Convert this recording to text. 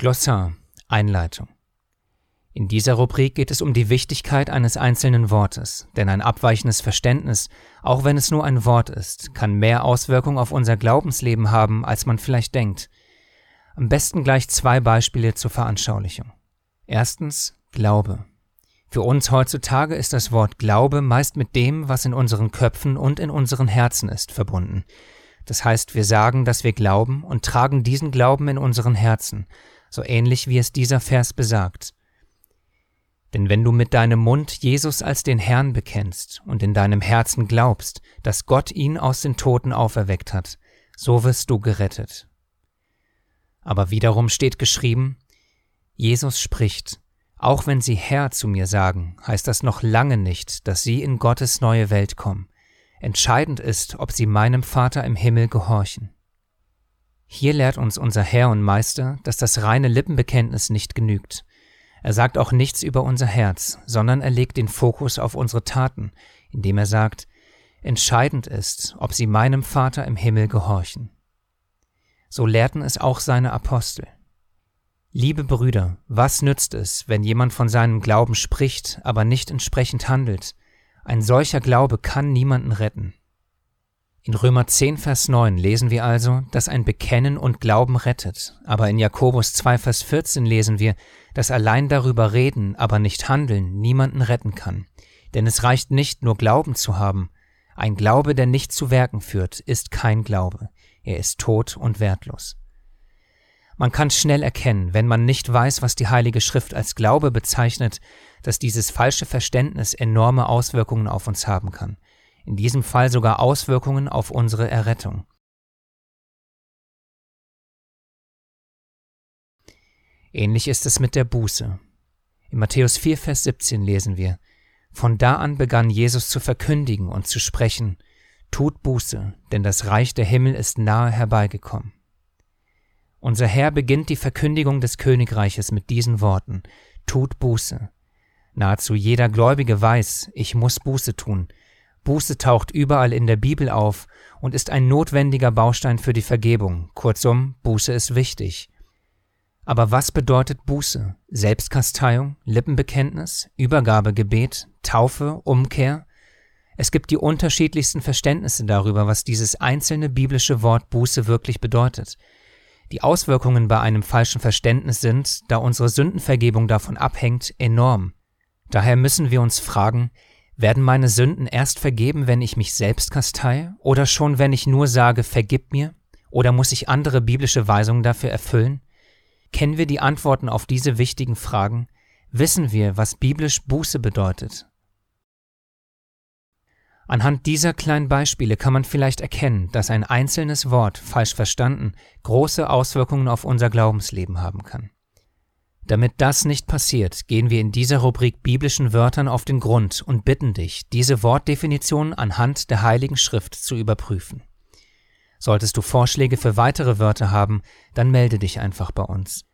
Glossar Einleitung In dieser Rubrik geht es um die Wichtigkeit eines einzelnen Wortes, denn ein abweichendes Verständnis, auch wenn es nur ein Wort ist, kann mehr Auswirkung auf unser Glaubensleben haben, als man vielleicht denkt. Am besten gleich zwei Beispiele zur Veranschaulichung. Erstens Glaube. Für uns heutzutage ist das Wort Glaube meist mit dem, was in unseren Köpfen und in unseren Herzen ist, verbunden. Das heißt, wir sagen, dass wir glauben und tragen diesen Glauben in unseren Herzen, so ähnlich wie es dieser Vers besagt. Denn wenn du mit deinem Mund Jesus als den Herrn bekennst und in deinem Herzen glaubst, dass Gott ihn aus den Toten auferweckt hat, so wirst du gerettet. Aber wiederum steht geschrieben, Jesus spricht, auch wenn sie Herr zu mir sagen, heißt das noch lange nicht, dass sie in Gottes neue Welt kommen. Entscheidend ist, ob sie meinem Vater im Himmel gehorchen. Hier lehrt uns unser Herr und Meister, dass das reine Lippenbekenntnis nicht genügt. Er sagt auch nichts über unser Herz, sondern er legt den Fokus auf unsere Taten, indem er sagt, entscheidend ist, ob sie meinem Vater im Himmel gehorchen. So lehrten es auch seine Apostel. Liebe Brüder, was nützt es, wenn jemand von seinem Glauben spricht, aber nicht entsprechend handelt? Ein solcher Glaube kann niemanden retten. In Römer 10, Vers 9 lesen wir also, dass ein Bekennen und Glauben rettet, aber in Jakobus 2, Vers 14 lesen wir, dass allein darüber reden, aber nicht handeln, niemanden retten kann. Denn es reicht nicht, nur Glauben zu haben. Ein Glaube, der nicht zu Werken führt, ist kein Glaube. Er ist tot und wertlos. Man kann schnell erkennen, wenn man nicht weiß, was die Heilige Schrift als Glaube bezeichnet, dass dieses falsche Verständnis enorme Auswirkungen auf uns haben kann in diesem Fall sogar Auswirkungen auf unsere Errettung. Ähnlich ist es mit der Buße. In Matthäus 4, Vers 17 lesen wir, Von da an begann Jesus zu verkündigen und zu sprechen, Tut Buße, denn das Reich der Himmel ist nahe herbeigekommen. Unser Herr beginnt die Verkündigung des Königreiches mit diesen Worten, Tut Buße. Nahezu jeder Gläubige weiß, ich muss Buße tun, Buße taucht überall in der Bibel auf und ist ein notwendiger Baustein für die Vergebung. Kurzum, Buße ist wichtig. Aber was bedeutet Buße? Selbstkasteiung, Lippenbekenntnis, Übergabegebet, Taufe, Umkehr? Es gibt die unterschiedlichsten Verständnisse darüber, was dieses einzelne biblische Wort Buße wirklich bedeutet. Die Auswirkungen bei einem falschen Verständnis sind, da unsere Sündenvergebung davon abhängt, enorm. Daher müssen wir uns fragen, werden meine Sünden erst vergeben, wenn ich mich selbst kastei? Oder schon, wenn ich nur sage, vergib mir? Oder muss ich andere biblische Weisungen dafür erfüllen? Kennen wir die Antworten auf diese wichtigen Fragen? Wissen wir, was biblisch Buße bedeutet? Anhand dieser kleinen Beispiele kann man vielleicht erkennen, dass ein einzelnes Wort, falsch verstanden, große Auswirkungen auf unser Glaubensleben haben kann. Damit das nicht passiert, gehen wir in dieser Rubrik biblischen Wörtern auf den Grund und bitten dich, diese Wortdefinition anhand der Heiligen Schrift zu überprüfen. Solltest du Vorschläge für weitere Wörter haben, dann melde dich einfach bei uns.